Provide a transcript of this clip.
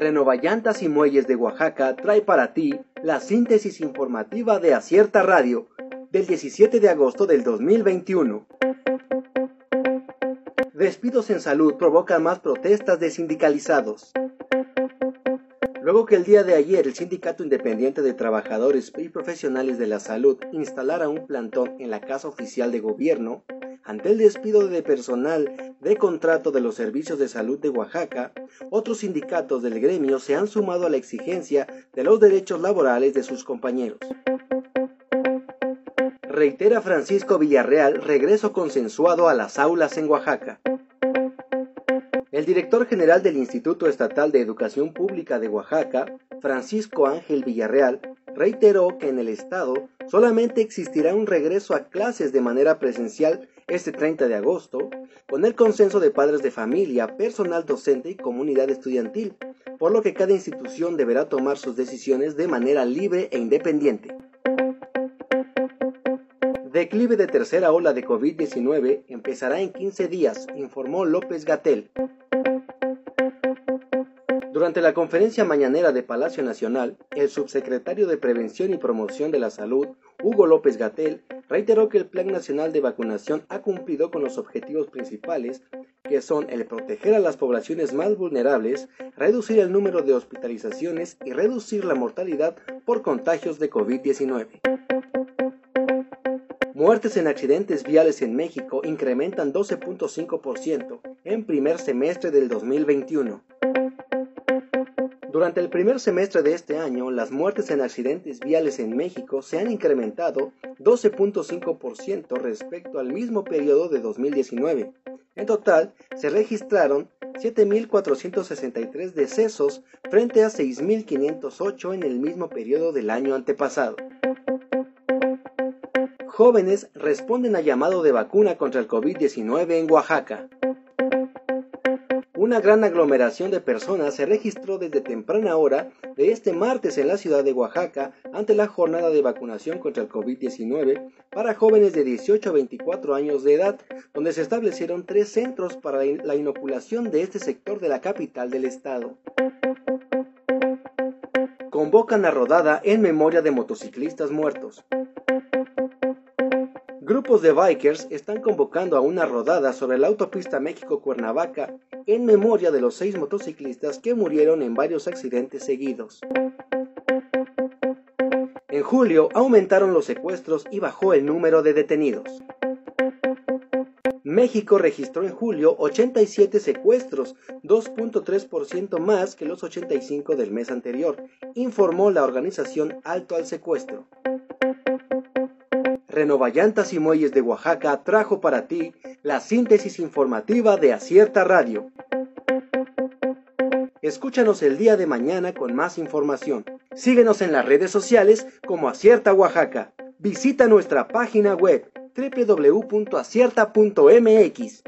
Renovallantas y Muelles de Oaxaca trae para ti la síntesis informativa de Acierta Radio del 17 de agosto del 2021. Despidos en salud provocan más protestas de sindicalizados. Luego que el día de ayer el Sindicato Independiente de Trabajadores y Profesionales de la Salud instalara un plantón en la Casa Oficial de Gobierno, ante el despido de personal de contrato de los servicios de salud de Oaxaca, otros sindicatos del gremio se han sumado a la exigencia de los derechos laborales de sus compañeros. Reitera Francisco Villarreal regreso consensuado a las aulas en Oaxaca. El director general del Instituto Estatal de Educación Pública de Oaxaca, Francisco Ángel Villarreal, reiteró que en el estado solamente existirá un regreso a clases de manera presencial este 30 de agosto, con el consenso de padres de familia, personal docente y comunidad estudiantil, por lo que cada institución deberá tomar sus decisiones de manera libre e independiente. Declive de tercera ola de COVID-19 empezará en 15 días, informó López Gatel. Durante la conferencia mañanera de Palacio Nacional, el subsecretario de Prevención y Promoción de la Salud, Hugo López Gatel, reiteró que el Plan Nacional de Vacunación ha cumplido con los objetivos principales, que son el proteger a las poblaciones más vulnerables, reducir el número de hospitalizaciones y reducir la mortalidad por contagios de COVID-19. Muertes en accidentes viales en México incrementan 12.5% en primer semestre del 2021. Durante el primer semestre de este año, las muertes en accidentes viales en México se han incrementado 12.5% respecto al mismo periodo de 2019. En total, se registraron 7.463 decesos frente a 6.508 en el mismo periodo del año antepasado. Jóvenes responden a llamado de vacuna contra el COVID-19 en Oaxaca. Una gran aglomeración de personas se registró desde temprana hora de este martes en la ciudad de Oaxaca ante la jornada de vacunación contra el COVID-19 para jóvenes de 18 a 24 años de edad, donde se establecieron tres centros para la inoculación de este sector de la capital del estado. Convocan a rodada en memoria de motociclistas muertos. Grupos de bikers están convocando a una rodada sobre la autopista México-Cuernavaca en memoria de los seis motociclistas que murieron en varios accidentes seguidos. En julio aumentaron los secuestros y bajó el número de detenidos. México registró en julio 87 secuestros, 2.3% más que los 85 del mes anterior, informó la organización Alto al Secuestro. Renovallantas y Muelles de Oaxaca trajo para ti la síntesis informativa de Acierta Radio. Escúchanos el día de mañana con más información. Síguenos en las redes sociales como Acierta Oaxaca. Visita nuestra página web www.acierta.mx.